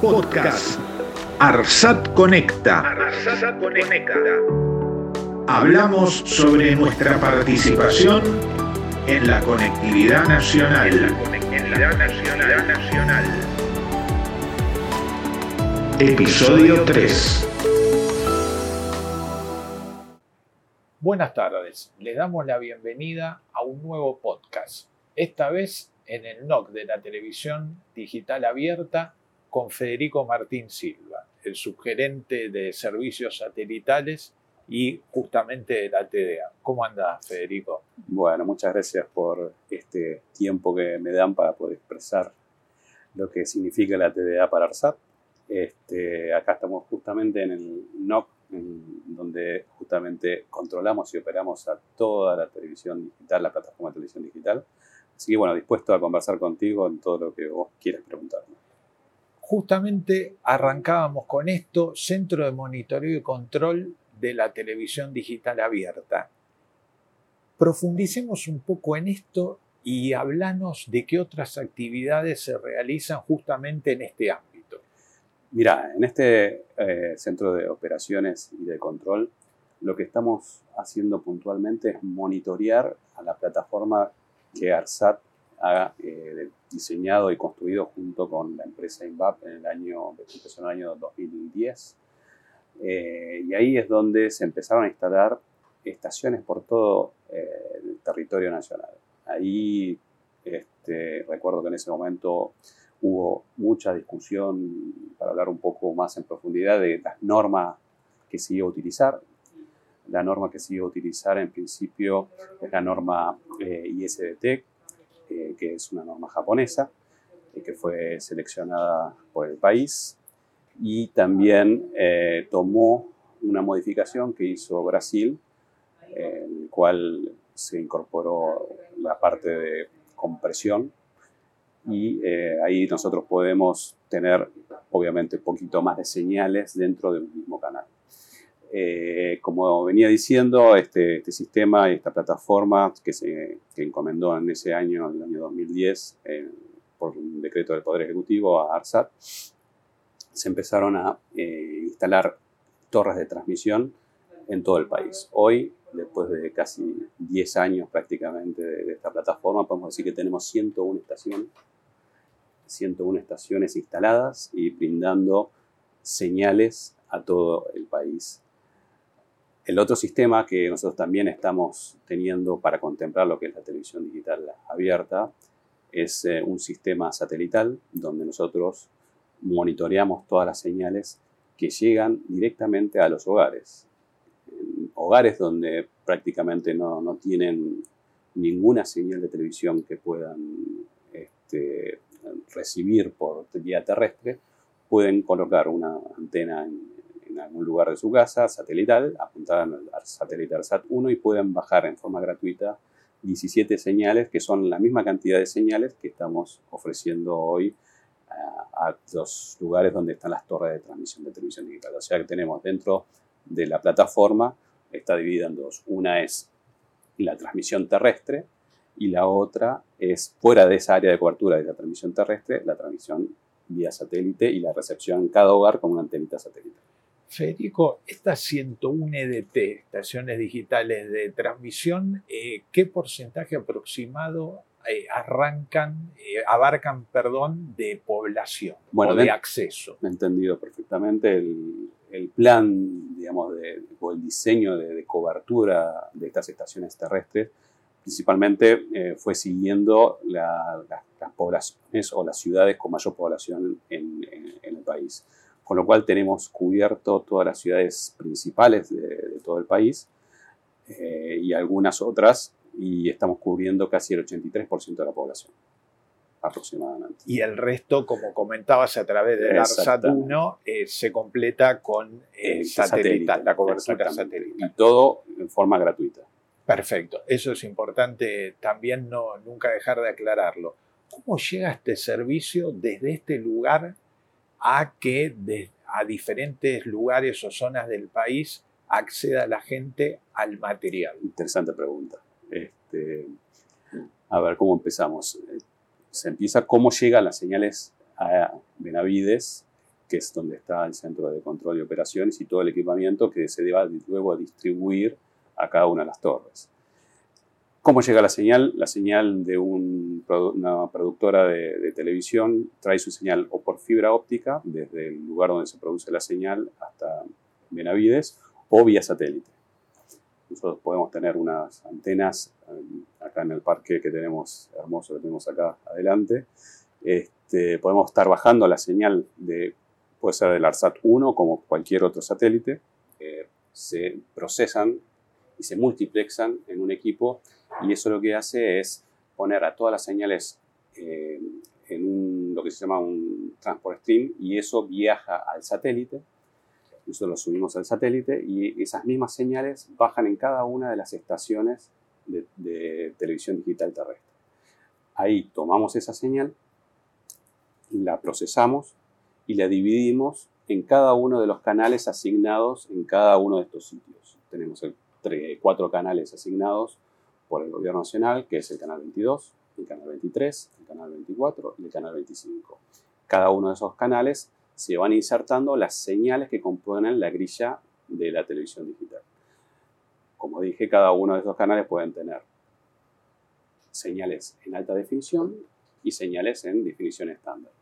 Podcast Arsat Conecta. Hablamos sobre nuestra participación en la conectividad nacional. Episodio 3. Buenas tardes, les damos la bienvenida a un nuevo podcast, esta vez en el NOC de la televisión digital abierta con Federico Martín Silva, el subgerente de servicios satelitales y justamente de la TDA. ¿Cómo anda, Federico? Bueno, muchas gracias por este tiempo que me dan para poder expresar lo que significa la TDA para ARSAT. Este, acá estamos justamente en el NOC donde justamente controlamos y operamos a toda la televisión digital, la plataforma de televisión digital. Así que bueno, dispuesto a conversar contigo en todo lo que vos quieras preguntarme. Justamente arrancábamos con esto, Centro de Monitoreo y Control de la Televisión Digital Abierta. Profundicemos un poco en esto y hablanos de qué otras actividades se realizan justamente en este ámbito. Mira, en este eh, centro de operaciones y de control, lo que estamos haciendo puntualmente es monitorear a la plataforma que ARSAT ha eh, diseñado y construido junto con la empresa INVAP en el año, en el año 2010. Eh, y ahí es donde se empezaron a instalar estaciones por todo el territorio nacional. Ahí este, recuerdo que en ese momento hubo mucha discusión para hablar un poco más en profundidad de las normas que se iba a utilizar. La norma que se iba a utilizar en principio es la norma eh, ISDT, eh, que es una norma japonesa, eh, que fue seleccionada por el país y también tomó una modificación que hizo Brasil, en el cual se incorporó la parte de compresión y eh, ahí nosotros podemos tener obviamente un poquito más de señales dentro del mismo canal. Eh, como venía diciendo, este, este, sistema y esta plataforma que se encomendó en ese año, en el año 2010, por un decreto del Poder Ejecutivo a ARSAT, se empezaron a eh, instalar torres de transmisión en todo el país. Hoy, después de casi 10 años prácticamente de, de esta plataforma, podemos decir que tenemos 101 estaciones 101 estaciones instaladas y brindando señales a todo el país. El otro sistema que nosotros también estamos teniendo para contemplar lo que es la televisión digital abierta es eh, un sistema satelital donde nosotros monitoreamos todas las señales que llegan directamente a los hogares. hogares donde prácticamente no, no tienen ninguna señal de televisión que puedan este, recibir por vía terrestre, pueden colocar una antena en, algún lugar de su casa, satelital, apuntar al satélite ARSAT-1 y pueden bajar en forma gratuita 17 señales, que son la misma cantidad de señales que estamos ofreciendo hoy a, los lugares donde están las torres de transmisión de televisión digital. O sea que tenemos dentro de la plataforma, está dividida en dos. Una es la transmisión terrestre, y la otra es fuera de esa área de cobertura de la transmisión terrestre, la transmisión vía satélite y la recepción en cada hogar con una antenita satélite. Federico, estas 101 EDT, estaciones digitales de transmisión, eh, ¿qué porcentaje aproximado eh, arrancan, eh, abarcan, perdón, de población o de acceso? Me he entendido perfectamente el, el plan, digamos, de, o el diseño de, de cobertura de estas estaciones terrestres principalmente eh, fue siguiendo las poblaciones o las ciudades con mayor población en, el país. Con lo cual tenemos cubierto todas las ciudades principales de, todo el país eh, y algunas otras y estamos cubriendo casi el 83% de la población aproximadamente. Y el resto, como comentabas a través del ARSAT-1, eh, se completa con satelital, la cobertura satelital. Y todo en forma gratuita. Perfecto, eso es importante también no, nunca dejar de aclararlo. ¿Cómo llega este servicio desde este lugar a que a diferentes lugares o zonas del país acceda la gente al material? Interesante pregunta. Este, a ver, ¿cómo empezamos? Se empieza cómo llegan las señales a Benavides que es donde está el centro de control y operaciones y todo el equipamiento que se deba luego distribuir a cada una de las torres. ¿Cómo llega la señal? La señal de una productora de, televisión trae su señal o por fibra óptica, desde el lugar donde se produce la señal hasta Benavides, o vía satélite. Nosotros podemos tener unas antenas eh, acá en el parque que tenemos, hermoso que tenemos acá adelante. Este, podemos estar bajando la señal de, puede ser del ARSAT 1 como cualquier otro satélite. se procesan y se multiplexan en un equipo y eso lo que hace es poner a todas las señales eh, en lo que se llama un transport stream y eso viaja al satélite. Nosotros lo subimos al satélite y esas mismas señales bajan en cada una de las estaciones de, de televisión digital terrestre. Ahí tomamos esa señal, la procesamos y la dividimos en cada uno de los canales asignados en cada uno de estos sitios. Tenemos el, cuatro canales asignados por el gobierno nacional, que es el canal 22, el canal 23, el canal 24 y el canal 25. Cada uno de esos canales se van insertando las señales que componen la grilla de la televisión digital. Como dije, cada uno de esos canales pueden tener señales en alta definición y señales en definición estándar.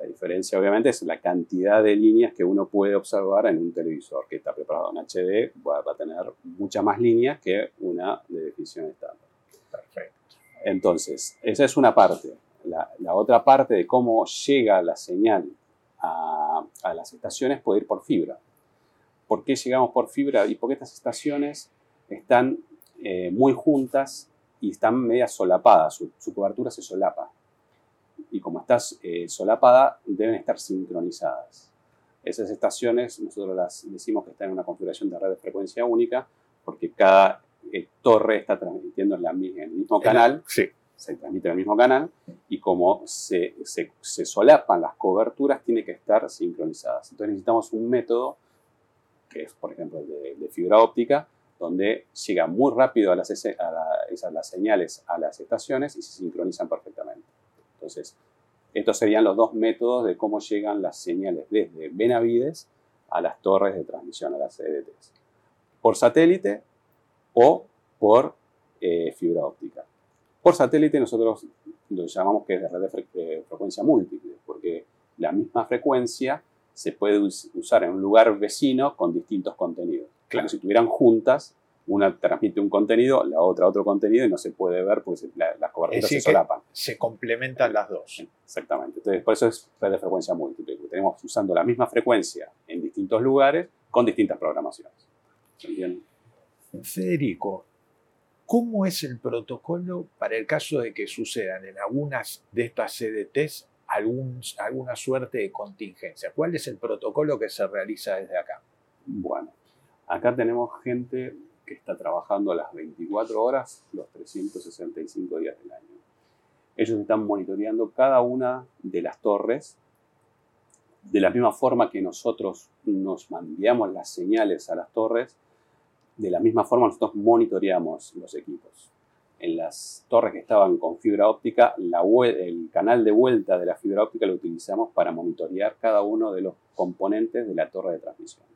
La diferencia, obviamente, es la cantidad de líneas que uno puede observar en un televisor que está preparado en HD. Va, a tener muchas más líneas que una de definición estándar. Perfecto. Entonces, esa es una parte. La, otra parte de cómo llega la señal a, las estaciones puede ir por fibra. ¿Por qué llegamos por fibra? Y porque estas estaciones están eh, muy juntas y están media solapadas, su cobertura se solapa y como está eh, solapada, deben estar sincronizadas. Esas estaciones nosotros las decimos que están en una configuración de red de frecuencia única porque cada eh, torre está transmitiendo en, la, en, el mismo canal, sí. se transmite en el mismo canal y como se, se, se, solapan las coberturas, tiene que estar sincronizadas. Entonces necesitamos un método, que es por ejemplo de, de fibra óptica, donde llega muy rápido a las, a las señales a las estaciones y se sincronizan perfectamente. Entonces, estos serían los dos métodos de cómo llegan las señales desde Benavides a las torres de transmisión, a las CDTs. Por satélite o por eh, fibra óptica. Por satélite nosotros lo llamamos que es de red de frecuencia múltiple, porque la misma frecuencia se puede usar en un lugar vecino con distintos contenidos. Claro. Si estuvieran juntas una transmite un contenido, la otra otro contenido y no se puede ver porque las coberturas se solapan. Se complementan las dos. Exactamente. Entonces, por eso es red de frecuencia múltiple. Tenemos usando la misma frecuencia en distintos lugares con distintas programaciones. Federico, ¿cómo es el protocolo para el caso de que sucedan en algunas de estas CDTs algún, alguna suerte de contingencia? ¿Cuál es el protocolo que se realiza desde acá? Bueno, acá tenemos gente que está trabajando a las 24 horas los 365 días del año. Ellos están monitoreando cada una de las torres de la misma forma que nosotros nos mandamos las señales a las torres, de la misma forma nosotros monitoreamos los equipos. En las torres que estaban con fibra óptica, el canal de vuelta de la fibra óptica lo utilizamos para monitorear cada uno de los componentes de la torre de transmisión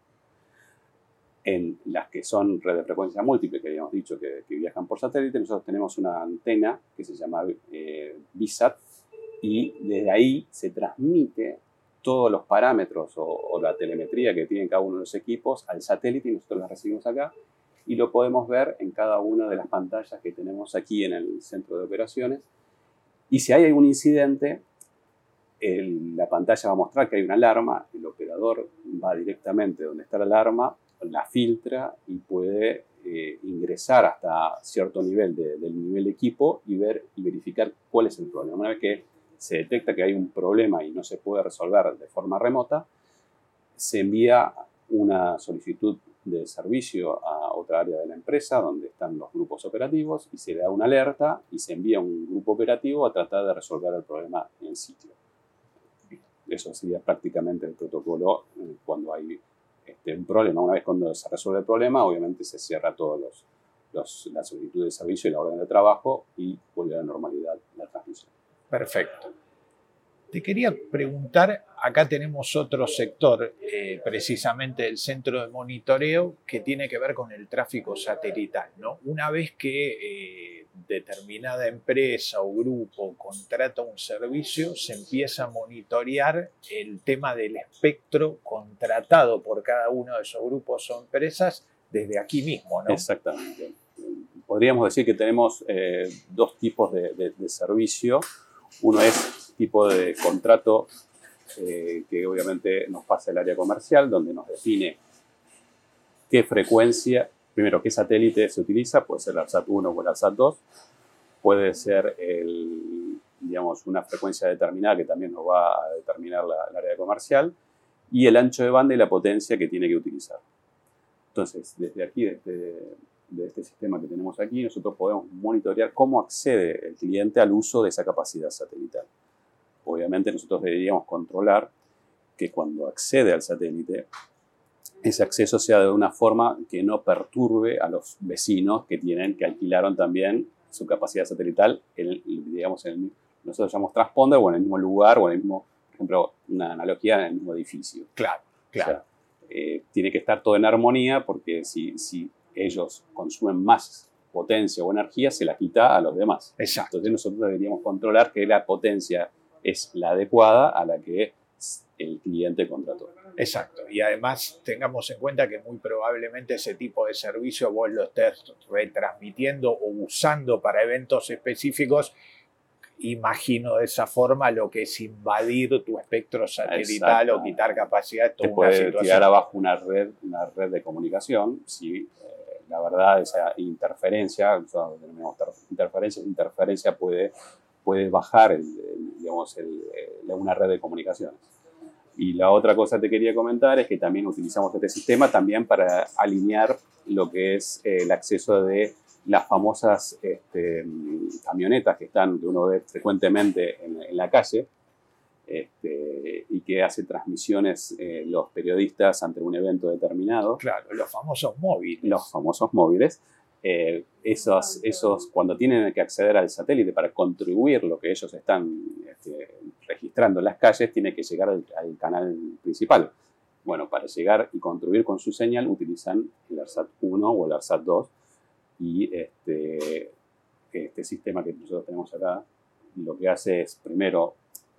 en las que son redes de frecuencia múltiple, que habíamos dicho que, viajan por satélite, nosotros tenemos una antena que se llama eh, y desde ahí se transmite todos los parámetros o, la telemetría que tienen cada uno de los equipos al satélite y nosotros la recibimos acá y lo podemos ver en cada una de las pantallas que tenemos aquí en el centro de operaciones. Y si hay algún incidente, la pantalla va a mostrar que hay una alarma, el operador va directamente donde está la alarma, la filtra y puede eh, ingresar hasta cierto nivel del nivel equipo y ver y verificar cuál es el problema. Una vez que se detecta que hay un problema y no se puede resolver de forma remota, se envía una solicitud de servicio a otra área de la empresa donde están los grupos operativos y se da una alerta y se envía un grupo operativo a tratar de resolver el problema en sitio. Eso sería prácticamente el protocolo eh, cuando hay este, un problema. Una vez cuando se resuelve el problema, obviamente se cierra todos los, los, la solicitud de servicio y la orden de trabajo y vuelve a la normalidad la transmisión. Perfecto. Te quería preguntar, acá tenemos otro sector, eh, precisamente el centro de monitoreo, que tiene que ver con el tráfico satelital. ¿no? Una vez que eh, determinada empresa o grupo contrata un servicio, se empieza a monitorear el tema del espectro contratado por cada uno de esos grupos o empresas desde aquí mismo. ¿no? Exactamente. Podríamos decir que tenemos eh, dos tipos de, de servicio. Uno es tipo de contrato eh, que obviamente nos pasa el área comercial, donde nos define qué frecuencia, primero qué satélite se utiliza, puede ser el ARSAT 1 o el ARSAT 2, puede ser el, digamos, una frecuencia determinada que también nos va a determinar la, el área comercial, y el ancho de banda y la potencia que tiene que utilizar. Entonces, desde aquí, desde, de este sistema que tenemos aquí, nosotros podemos monitorear cómo accede el cliente al uso de esa capacidad satelital obviamente nosotros deberíamos controlar que cuando accede al satélite, ese acceso sea de una forma que no perturbe a los vecinos que tienen, que alquilaron también su capacidad satelital, en, digamos, en nosotros llamamos transponder o en el mismo lugar o en el mismo, por ejemplo, una analogía en el mismo edificio. Claro, claro. Eh, tiene que estar todo en armonía porque si, si ellos consumen más potencia o energía, se la quita a los demás. Exacto. Entonces nosotros deberíamos controlar que la potencia es la adecuada a la que el cliente contrató. Exacto. Y además tengamos en cuenta que muy probablemente ese tipo de servicio vos lo estés retransmitiendo o usando para eventos específicos. Imagino de esa forma lo que es invadir tu espectro satelital o quitar capacidad. Te puede tirar abajo una red, una red de comunicación si eh, la verdad esa interferencia, interferencia, interferencia puede puede bajar el, digamos, una red de comunicaciones. Y la otra cosa que te quería comentar es que también utilizamos este sistema también para alinear lo que es eh, el acceso de las famosas este, camionetas que están, que uno ve frecuentemente en, la calle, este, y que hace transmisiones eh, los periodistas ante un evento determinado. Claro, los famosos móviles. Los famosos móviles. Eh, esos, esos, cuando tienen que acceder al satélite para contribuir lo que ellos están este, registrando en las calles, tiene que llegar al, canal principal. Bueno, para llegar y contribuir con su señal utilizan el ARSAT 1 o el ARSAT 2 y este, este sistema que nosotros tenemos acá lo que hace es primero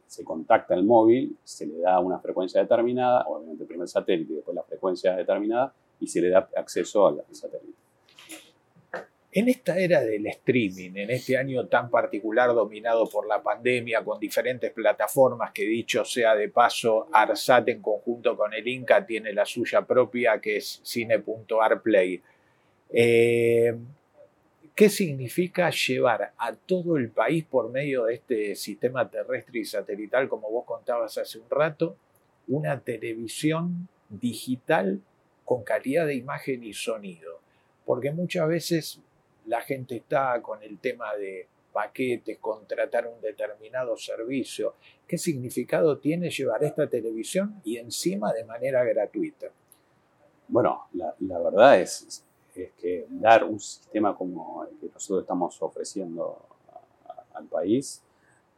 se contacta el móvil, se le da una frecuencia determinada, obviamente primero el satélite y después la frecuencia determinada y se le da acceso al satélite. En esta era del streaming, en este año tan particular dominado por la pandemia, con diferentes plataformas que dicho sea de paso, Arsat en conjunto con el Inca tiene la suya propia que es cine.arplay. Eh, ¿Qué significa llevar a todo el país por medio de este sistema terrestre y satelital, como vos contabas hace un rato, una televisión digital con calidad de imagen y sonido? Porque muchas veces la gente está con el tema de paquetes, contratar un determinado servicio. ¿Qué significado tiene llevar esta televisión y encima de manera gratuita? Bueno, la, verdad es, que dar un sistema como el que nosotros estamos ofreciendo al país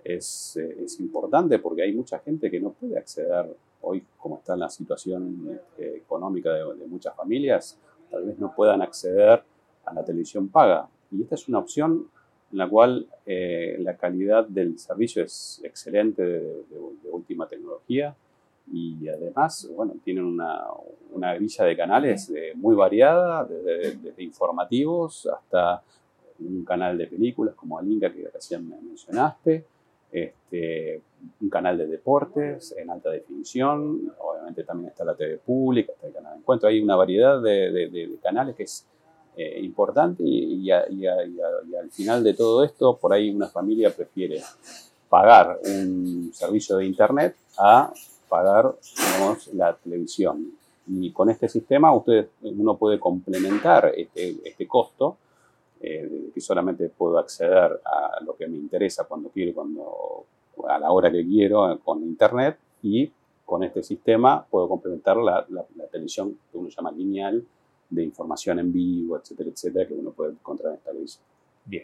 es, importante porque hay mucha gente que no puede acceder hoy, como está la situación este, económica de muchas familias, tal vez no puedan acceder a la televisión paga. Y esta es una opción en la cual eh, la calidad del servicio es excelente, de, última tecnología, y además, bueno, tienen una, una grilla de canales eh, muy variada, desde, informativos hasta un canal de películas como Alinka que recién me mencionaste, este, un canal de deportes en alta definición, obviamente también está la TV pública, está el canal de encuentro, hay una variedad de canales que es eh, importante y, al final de todo esto, por ahí una familia prefiere pagar un servicio de Internet a pagar la televisión. Y con este sistema usted, uno puede complementar este, este costo, eh, que solamente puedo acceder a lo que me interesa cuando quiero, cuando, a la hora que quiero con Internet y con este sistema puedo complementar la, la televisión que uno llama lineal, de información en vivo, etcétera, etcétera, que uno puede encontrar en esta televisión. Bien.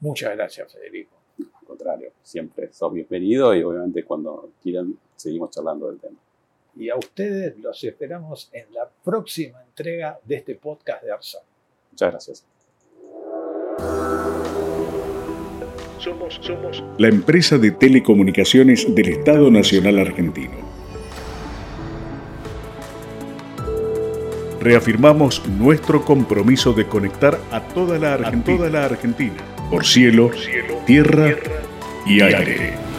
Muchas gracias, Federico. contrario, siempre sos bienvenido y obviamente cuando quieran seguimos charlando del tema. Y a ustedes los esperamos en la próxima entrega de este podcast de ARSAT. Muchas gracias. Somos, somos la empresa de telecomunicaciones del Estado Nacional Argentino. Reafirmamos nuestro compromiso de conectar a toda la Argentina, por cielo, tierra y aire.